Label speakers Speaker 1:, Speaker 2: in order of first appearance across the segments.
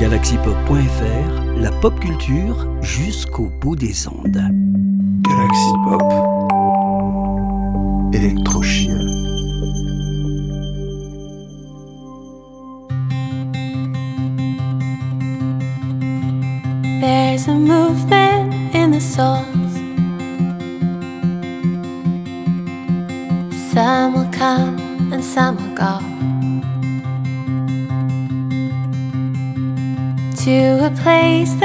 Speaker 1: Galaxypop.fr, la pop culture jusqu'au bout des ondes.
Speaker 2: Galaxy Pop, Electrochia.
Speaker 3: There's a movement in the souls. Some will come and some will go. place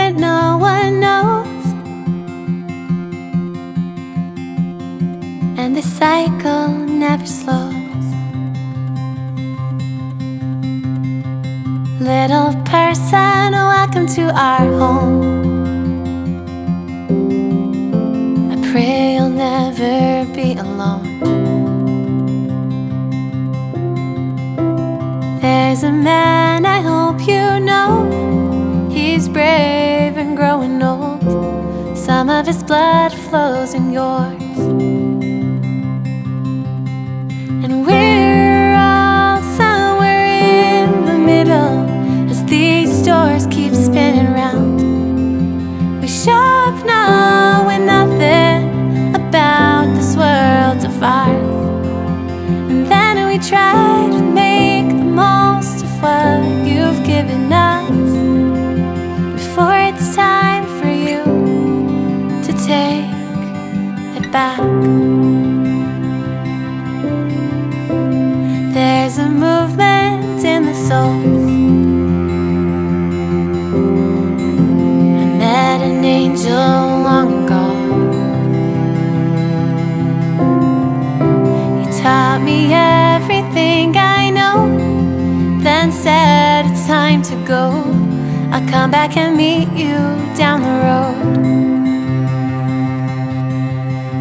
Speaker 3: Come back and meet you down the road.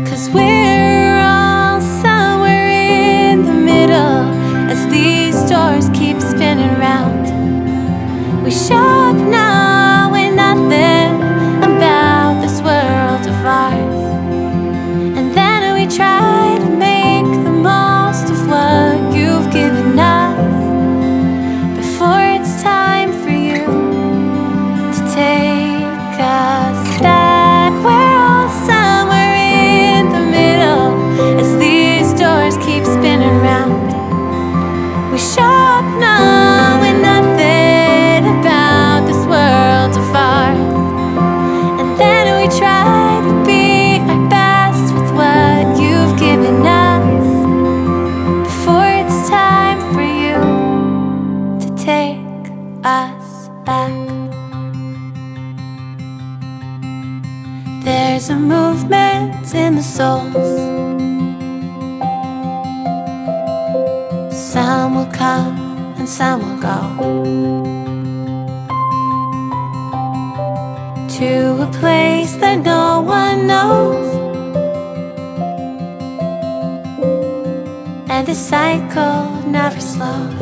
Speaker 3: Cause we're all somewhere in the middle as these doors keep spinning round. We shop now. cycle never slows.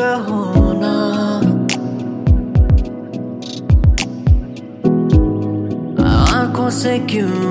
Speaker 4: कहो ना आँखों से क्यों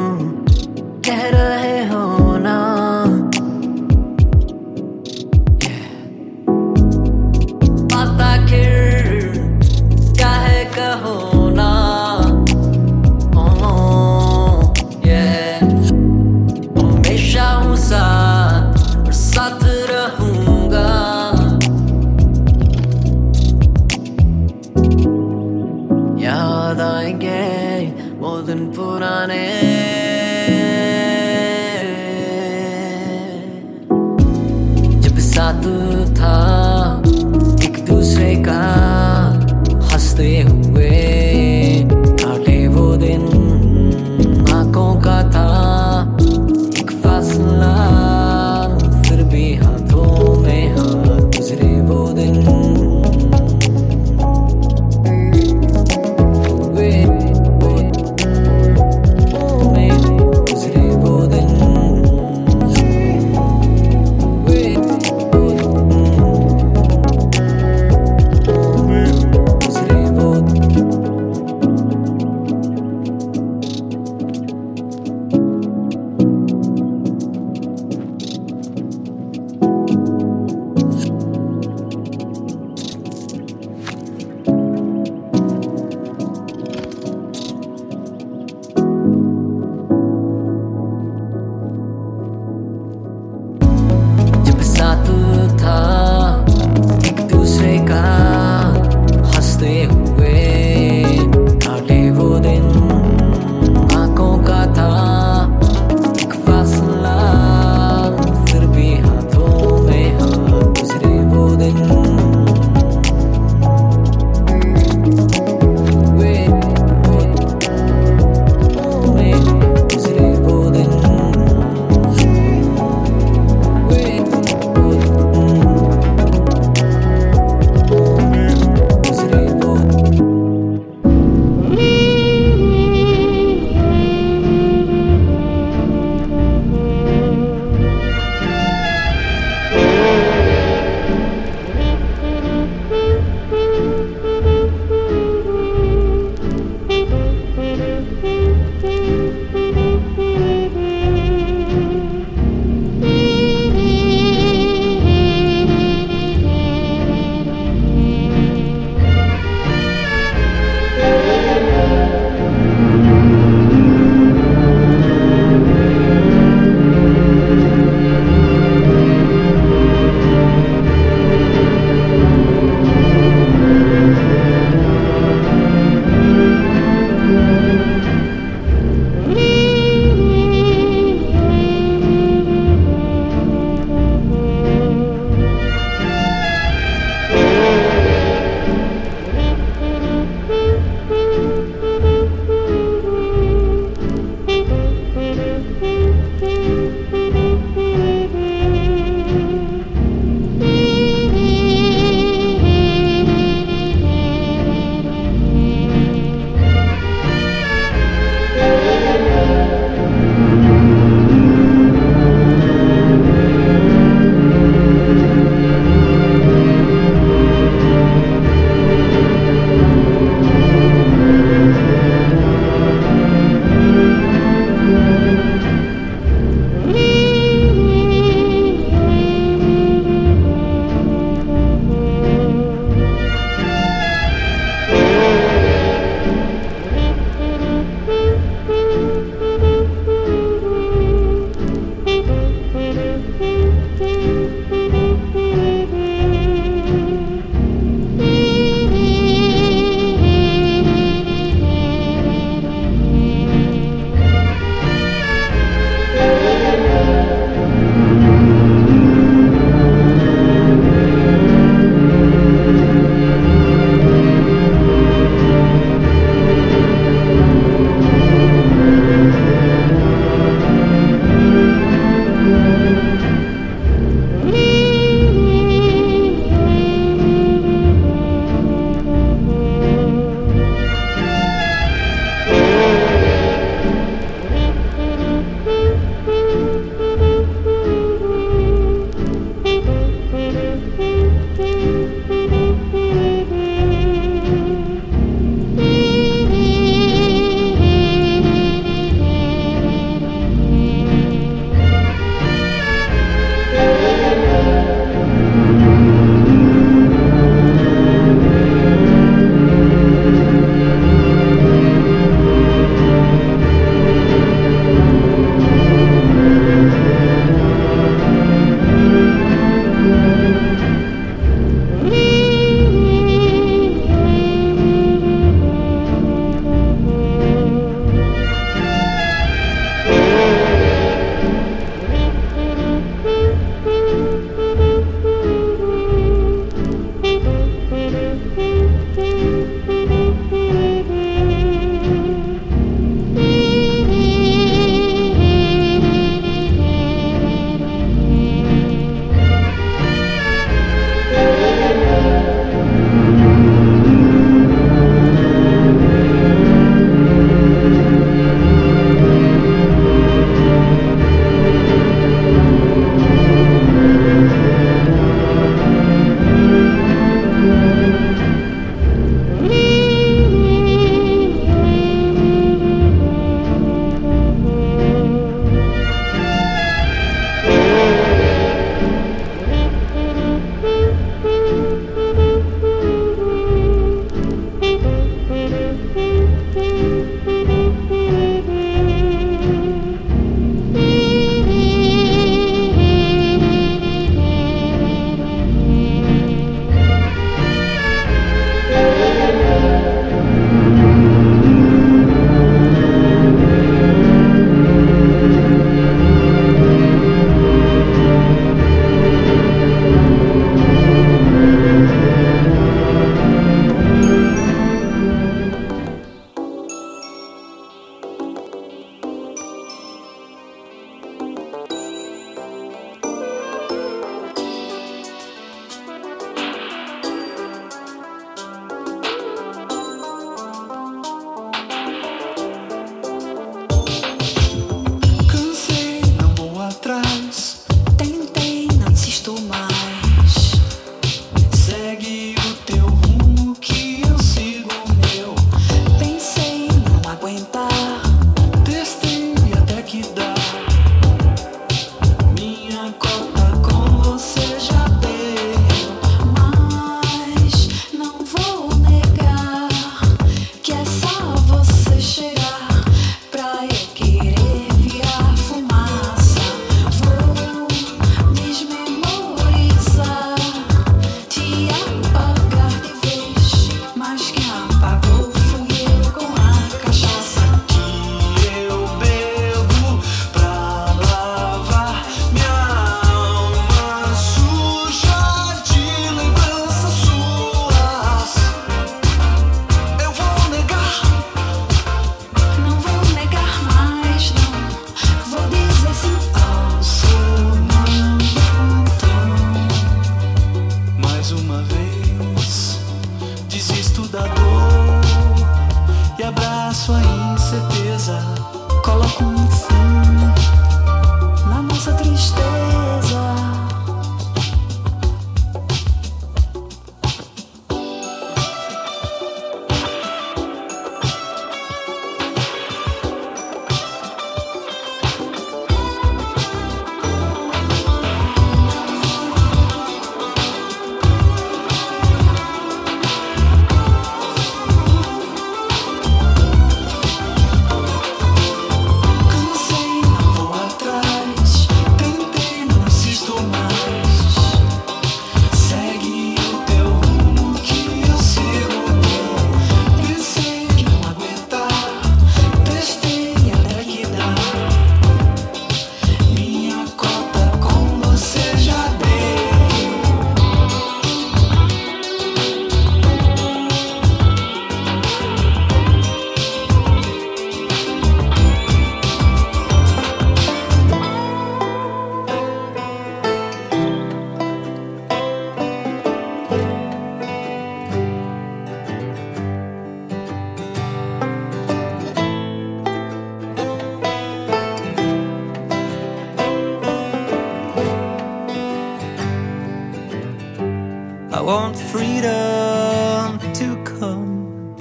Speaker 5: freedom to come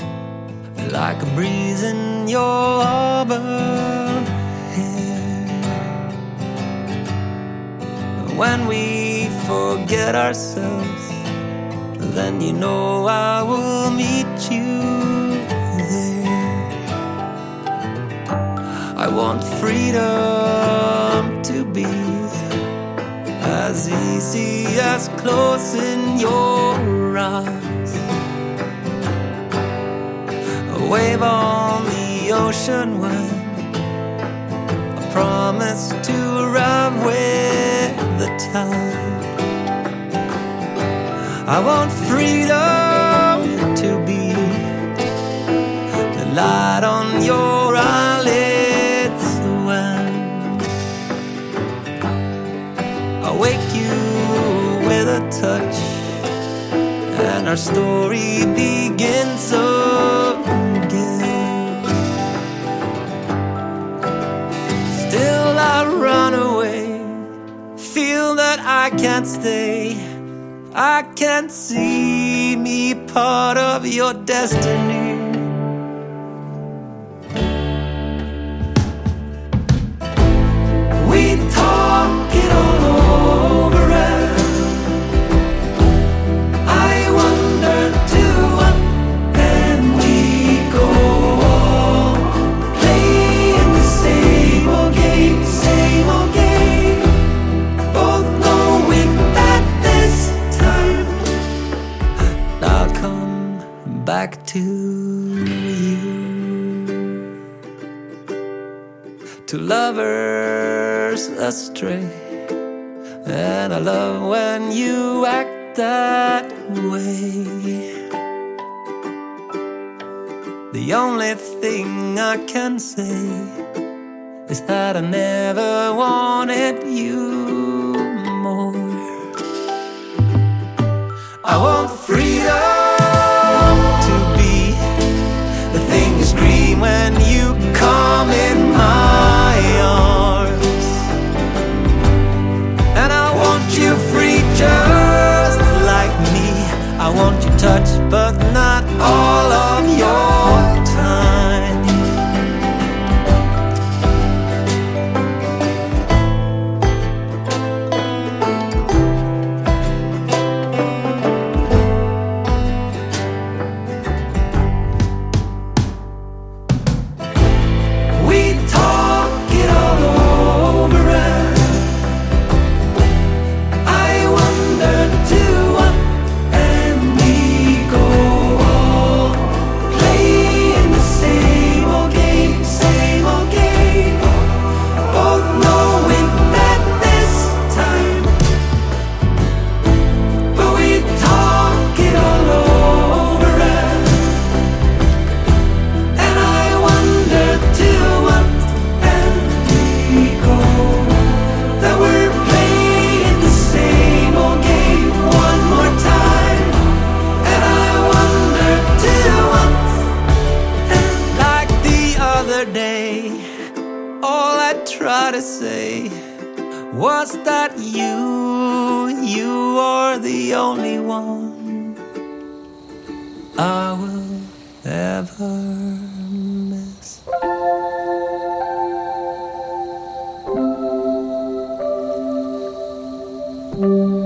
Speaker 5: like a breeze in your auburn hair. When we forget ourselves, then you know I will meet you there. I want freedom to be as easy as closing your A wave on the ocean when A promise to arrive with the tide. I want freedom to be the light on your our story begins again. Still I run away, feel that I can't stay. I can't see me part of your destiny. Lovers astray, and I love when you act that way. The only thing I can say is that I never wanted you not
Speaker 6: Música